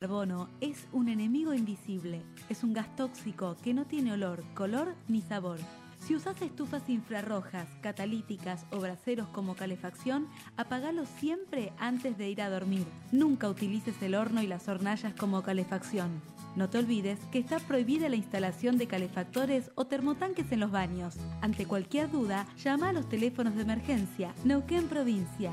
carbono es un enemigo invisible. Es un gas tóxico que no tiene olor, color ni sabor. Si usas estufas infrarrojas, catalíticas o braseros como calefacción, apagalos siempre antes de ir a dormir. Nunca utilices el horno y las hornallas como calefacción. No te olvides que está prohibida la instalación de calefactores o termotanques en los baños. Ante cualquier duda, llama a los teléfonos de emergencia. Neuquén Provincia.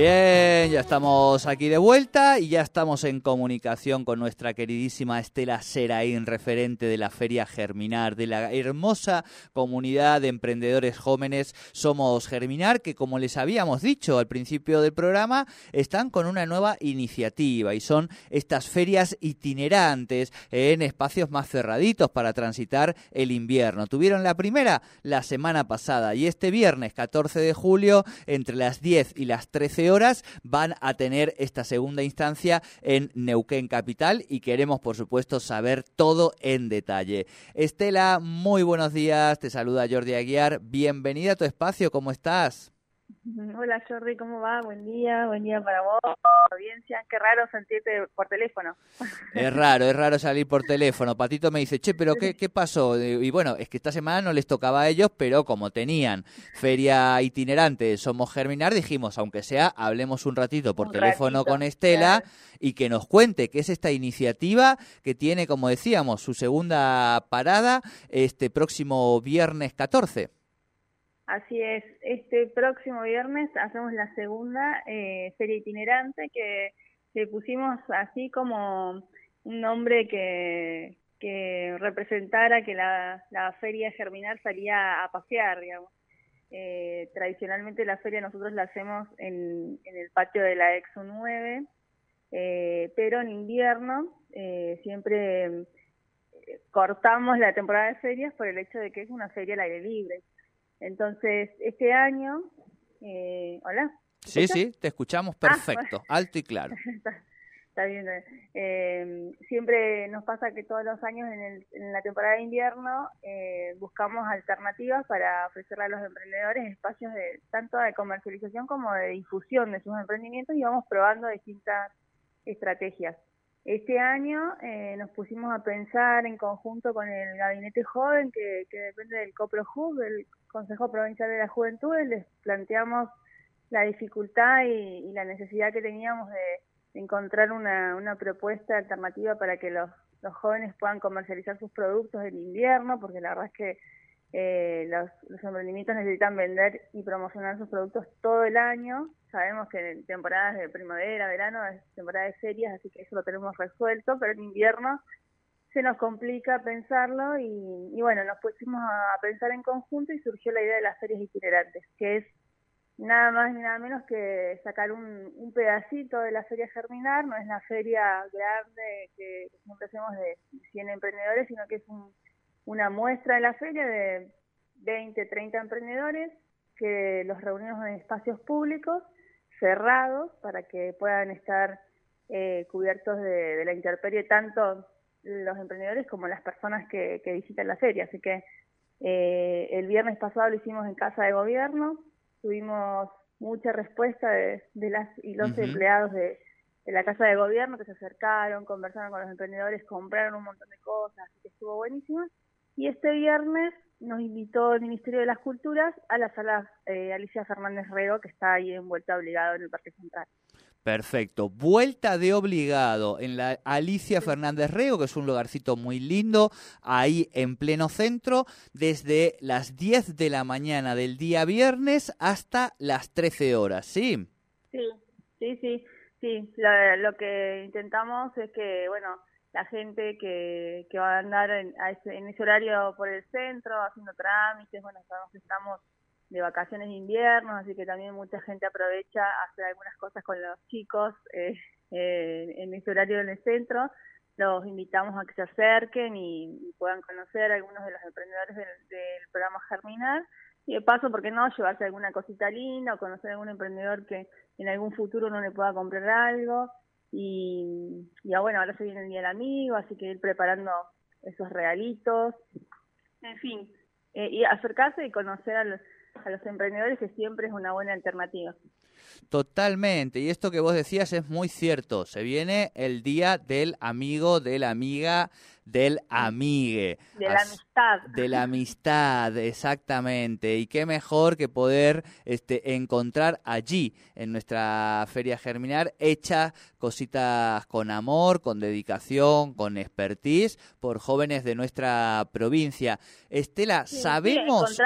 Bien, ya estamos aquí de vuelta y ya estamos en comunicación con nuestra queridísima Estela Seraín, referente de la Feria Germinar, de la hermosa comunidad de emprendedores jóvenes Somos Germinar, que como les habíamos dicho al principio del programa, están con una nueva iniciativa y son estas ferias itinerantes en espacios más cerraditos para transitar el invierno. Tuvieron la primera la semana pasada y este viernes 14 de julio, entre las 10 y las 13 horas van a tener esta segunda instancia en Neuquén Capital y queremos, por supuesto, saber todo en detalle. Estela, muy buenos días. Te saluda Jordi Aguiar. Bienvenida a tu espacio. ¿Cómo estás? Hola Jordi, ¿cómo va? Buen día, buen día para vos, audiencia. Qué raro sentirte por teléfono. Es raro, es raro salir por teléfono. Patito me dice, che, pero ¿qué, qué pasó? Y bueno, es que esta semana no les tocaba a ellos, pero como tenían feria itinerante Somos Germinar, dijimos, aunque sea, hablemos un ratito por Un teléfono ratito, con Estela claro. y que nos cuente qué es esta iniciativa que tiene, como decíamos, su segunda parada este próximo viernes 14. Así es, este próximo viernes hacemos la segunda eh, feria itinerante que le pusimos así como un nombre que, representara que la, feria germinar salía a pasear, digamos. Eh, tradicionalmente la feria nosotros la hacemos en, en el patio de la Exo 9, eh, pero en invierno eh, siempre eh, cortamos la temporada de ferias por el hecho de que es una feria al aire libre. Entonces, este año, eh, hola. Sí, sí, te escuchamos perfecto, alto y claro. está, está bien. Eh, siempre nos pasa que todos los años en, el- en la temporada de invierno eh, buscamos alternativas para ofrecerle a los emprendedores espacios de tanto de comercialización como de difusión de sus emprendimientos y vamos probando distintas estrategias. Este año eh, nos pusimos a pensar en conjunto con el Gabinete Joven, que, que depende del COPROJUV, el Consejo Provincial de la Juventud, les planteamos la dificultad y, y la necesidad que teníamos de, de encontrar una, una propuesta alternativa para que los, jóvenes puedan comercializar sus productos en invierno, porque la verdad es que eh, los, los emprendimientos necesitan vender y promocionar sus productos todo el año. Sabemos que en temporadas de primavera, verano es temporada de ferias, así que eso lo tenemos resuelto, pero en invierno se nos complica pensarlo y, y bueno, nos pusimos a pensar en conjunto y surgió la idea de las ferias itinerantes, que es nada más ni nada menos que sacar un, pedacito de la feria Germinar, no es la feria grande que, que siempre hacemos de 100 emprendedores, sino que es un- una muestra de la feria de 20, 30 emprendedores que los reunimos en espacios públicos cerrados para que puedan estar eh, cubiertos de, de la intemperie tanto los emprendedores como las personas que, que visitan la feria. Así que eh, el viernes pasado lo hicimos en Casa de Gobierno, tuvimos mucha respuesta de, de las y los empleados de, de la Casa de Gobierno que se acercaron, conversaron con los emprendedores, compraron un montón de cosas, así que estuvo buenísimo. Y este viernes nos invitó el Ministerio de las Culturas a la sala eh, Alicia Fernández Rego, que está ahí en vuelta obligado en el Parque Central. Perfecto. Vuelta de obligado en la Alicia Fernández Rego, que es un lugarcito muy lindo, ahí en pleno centro, desde las 10 de la mañana del día viernes hasta las 13 horas, ¿sí? Sí, sí, sí, sí. Lo, lo que intentamos es que, bueno, la gente que, que va a andar en, a ese, en ese horario por el centro, haciendo trámites, bueno, sabemos que estamos de vacaciones de invierno, así que también mucha gente aprovecha hacer algunas cosas con los chicos eh, eh, en este horario en el centro. Los invitamos a que se acerquen y, puedan conocer a algunos de los emprendedores del, programa Germinar. Y de paso, ¿por qué no? Llevarse alguna cosita linda o conocer a algún emprendedor que en algún futuro no le pueda comprar algo. Y, y bueno, ahora se viene el Día del Amigo, así que ir preparando esos regalitos. En fin, eh, y acercarse y conocer a los, a los emprendedores que siempre es una buena alternativa. Totalmente, y esto que vos decías es muy cierto. Se viene el día del amigo, de la amiga, del amigue. De la amistad. De la amistad, exactamente. Y qué mejor que poder este, encontrar allí, en nuestra Feria Germinar, hecha cositas con amor, con dedicación, con expertise, por jóvenes de nuestra provincia. Estela, sabemos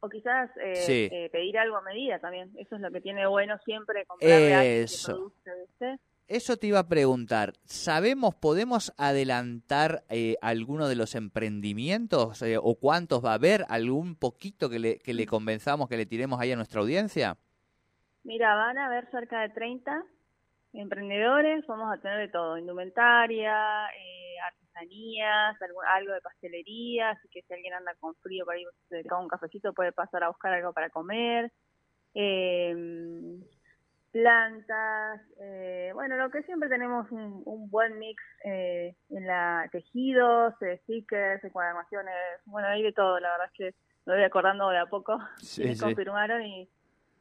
o quizás eh, eh, pedir algo a medida también. Eso es lo que tiene bueno siempre comprarle Eso. Eso te iba a preguntar. ¿Sabemos, podemos adelantar eh, alguno de los emprendimientos eh, o cuántos va a haber? ¿Algún poquito que le, que le convenzamos, que le tiremos ahí a nuestra audiencia? Mira, van a haber cerca de 30 emprendedores. Vamos a tener de todo, indumentaria, eh, algo, de pastelería, así que si alguien anda con frío para ir a un cafecito puede pasar a buscar algo para comer. Em, plantas, eh, bueno, lo que siempre tenemos un, buen mix eh, en la tejidos, eh, stickers, encuadernaciones, bueno, hay de todo, la verdad es que me voy acordando de a poco, me confirmaron y,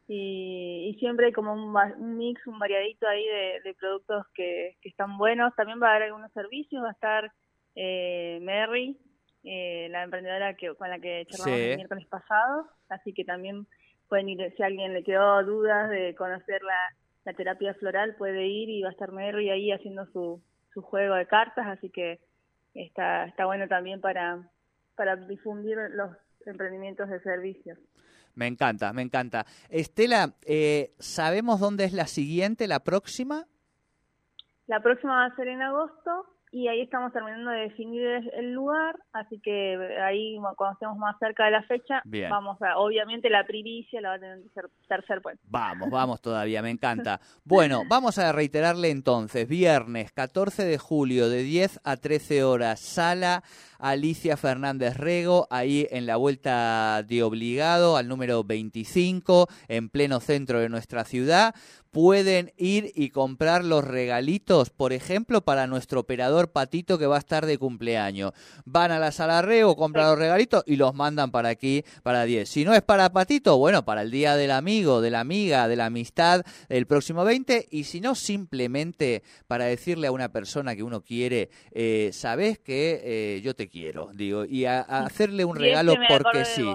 y, siempre hay como un, mix, un variadito ahí de, productos que, que, están buenos, también va a haber algunos servicios, va a estar eh, Mary, eh, la emprendedora que, con la que charlamos el miércoles pasado, así que también pueden ir, si a alguien le quedó dudas de conocer la, la terapia floral, puede ir y va a estar Mary ahí haciendo su, su juego de cartas, así que está, está bueno también para, para difundir los emprendimientos de servicios. Me encanta, me encanta. Estela, eh, ¿sabemos dónde es la siguiente, la próxima? La próxima va a ser en agosto y ahí estamos terminando de definir el lugar, así que ahí cuando estemos más cerca de la fecha, vamos a, obviamente la primicia la va a tener que ser tercer puente. Vamos, vamos todavía, me encanta. Bueno, vamos a reiterarle entonces, viernes 14 de julio de 10 a 13 horas, sala Alicia Fernández Rego, ahí en la vuelta de obligado al número 25, en pleno centro de nuestra ciudad pueden ir y comprar los regalitos, por ejemplo, para nuestro operador Patito que va a estar de cumpleaños. Van a la sala Rego, compran los regalitos y los mandan para aquí, para 10. Si no es para Patito, bueno, para el día del amigo, de la amiga, de la amistad, el próximo 20. Y si no, simplemente para decirle a una persona que uno quiere, eh, sabes que eh, yo te quiero, digo, y a, hacerle un regalo porque sí.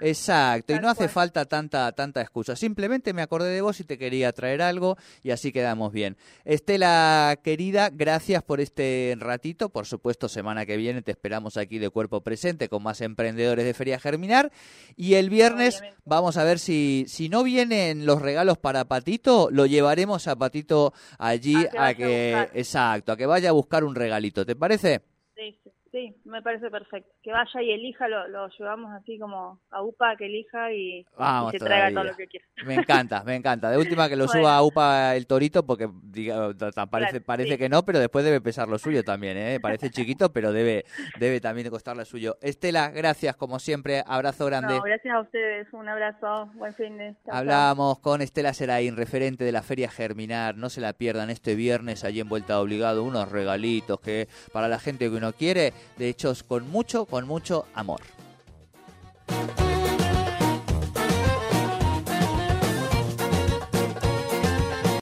Exacto, y no hace falta tanta tanta excusa. Simplemente me acordé de vos y te quería traer algo y así quedamos bien. Estela, querida, gracias por este ratito. Por supuesto, semana que viene te esperamos aquí de cuerpo presente con más emprendedores de Feria Germinar. Y el viernes vamos a ver si, si no vienen los regalos para Patito, lo llevaremos a Patito allí a que, exacto, a que vaya a buscar un regalito. ¿Te parece? Sí, sí. Sí, me parece perfecto. Que vaya y elija, lo, lo llevamos así como a UPA que elija y, se traiga todo lo que quiera. Me encanta, me encanta. De última que lo suba a UPA el torito porque diga, parece, parece que no, pero después debe pesar lo suyo también. ¿eh? Parece chiquito, pero debe, debe también costarle lo suyo. Estela, gracias como siempre. Abrazo grande. gracias a ustedes. Un abrazo. Buen fin de Hablamos con Estela Seraín, referente de la Feria Germinar. No se la pierdan este viernes allí en Vuelta Obligado. Unos regalitos que para la gente que uno quiere de hechos con mucho, con mucho amor.